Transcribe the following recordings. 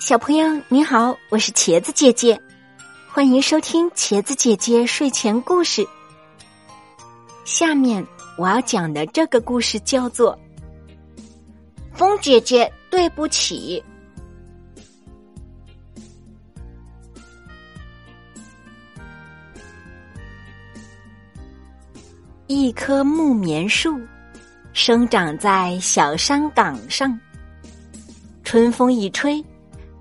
小朋友你好，我是茄子姐姐，欢迎收听茄子姐姐睡前故事。下面我要讲的这个故事叫做《风姐姐对不起》。一棵木棉树生长在小山岗上，春风一吹。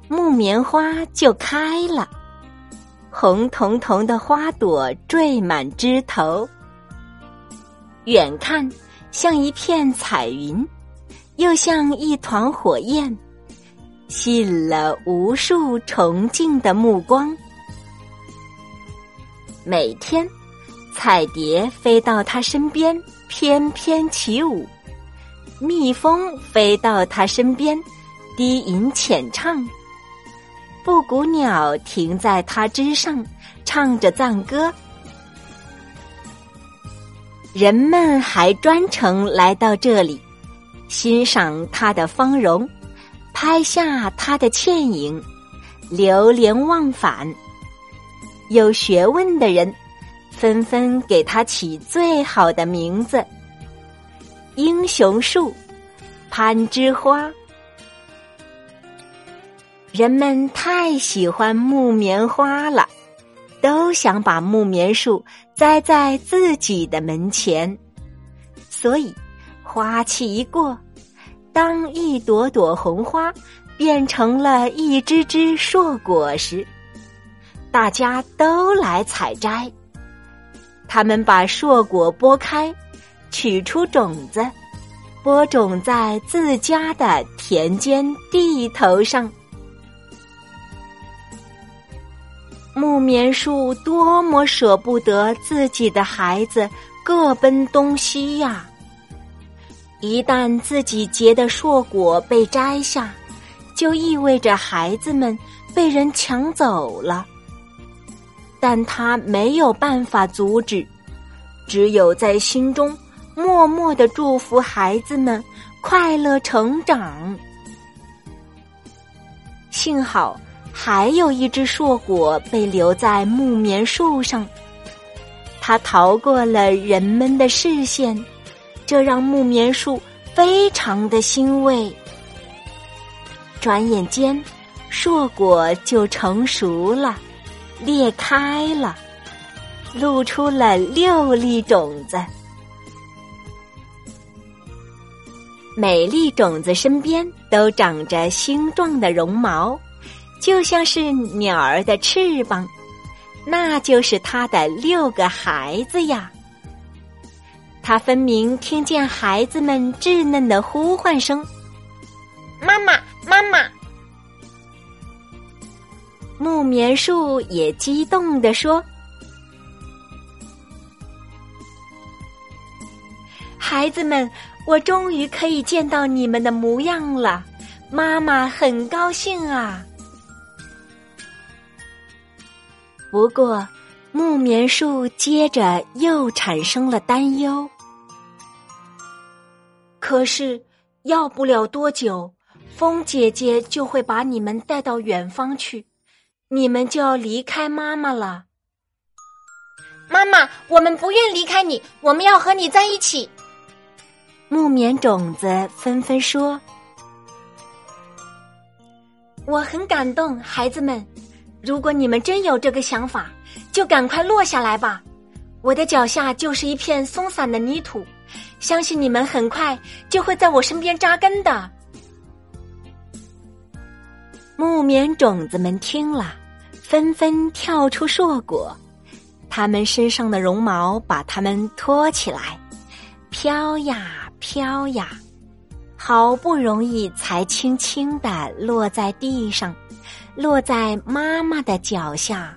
木棉花就开了，红彤彤的花朵缀满枝头。远看像一片彩云，又像一团火焰，吸引了无数崇敬的目光。每天，彩蝶飞到它身边翩翩起舞，蜜蜂飞到它身边低吟浅唱。布谷鸟停在它之上，唱着赞歌。人们还专程来到这里，欣赏它的芳容，拍下它的倩影，流连忘返。有学问的人纷纷给它起最好的名字：英雄树、攀枝花。人们太喜欢木棉花了，都想把木棉树栽在自己的门前。所以，花期一过，当一朵朵红花变成了一只只硕果时，大家都来采摘。他们把硕果剥开，取出种子，播种在自家的田间地头上。木棉树多么舍不得自己的孩子各奔东西呀！一旦自己结的硕果被摘下，就意味着孩子们被人抢走了。但他没有办法阻止，只有在心中默默的祝福孩子们快乐成长。幸好。还有一只硕果被留在木棉树上，它逃过了人们的视线，这让木棉树非常的欣慰。转眼间，硕果就成熟了，裂开了，露出了六粒种子。每粒种子身边都长着星状的绒毛。就像是鸟儿的翅膀，那就是他的六个孩子呀。他分明听见孩子们稚嫩的呼唤声：“妈妈，妈妈！”木棉树也激动地说：“孩子们，我终于可以见到你们的模样了，妈妈很高兴啊。”不过，木棉树接着又产生了担忧。可是，要不了多久，风姐姐就会把你们带到远方去，你们就要离开妈妈了。妈妈，我们不愿离开你，我们要和你在一起。木棉种子纷纷说：“我很感动，孩子们。”如果你们真有这个想法，就赶快落下来吧！我的脚下就是一片松散的泥土，相信你们很快就会在我身边扎根的。木棉种子们听了，纷纷跳出硕果，它们身上的绒毛把它们托起来，飘呀飘呀，好不容易才轻轻的落在地上。落在妈妈的脚下。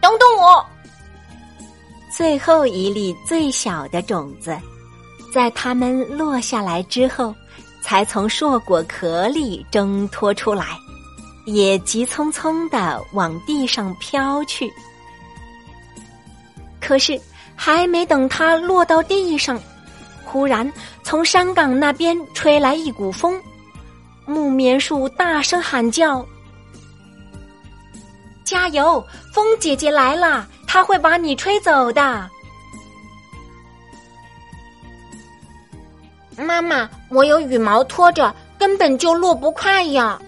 等等我！最后一粒最小的种子，在它们落下来之后，才从硕果壳里挣脱出来，也急匆匆的往地上飘去。可是，还没等它落到地上，忽然从山岗那边吹来一股风。木棉树大声喊叫：“加油！风姐姐来了，她会把你吹走的。”妈妈，我有羽毛拖着，根本就落不快呀。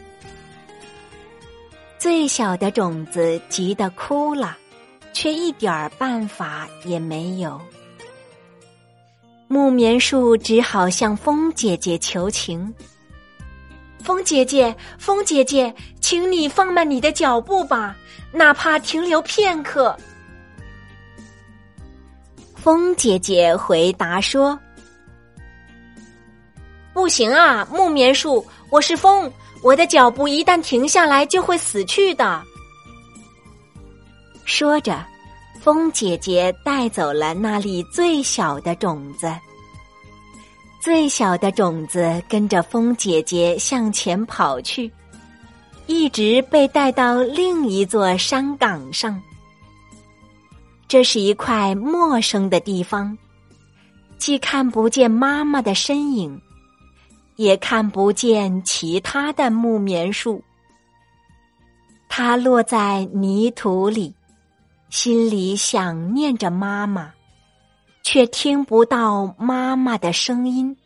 最小的种子急得哭了，却一点儿办法也没有。木棉树只好向风姐姐求情：“风姐姐，风姐姐，请你放慢你的脚步吧，哪怕停留片刻。”风姐姐回答说。不行啊，木棉树，我是风，我的脚步一旦停下来就会死去的。说着，风姐姐带走了那粒最小的种子。最小的种子跟着风姐姐向前跑去，一直被带到另一座山岗上。这是一块陌生的地方，既看不见妈妈的身影。也看不见其他的木棉树，它落在泥土里，心里想念着妈妈，却听不到妈妈的声音。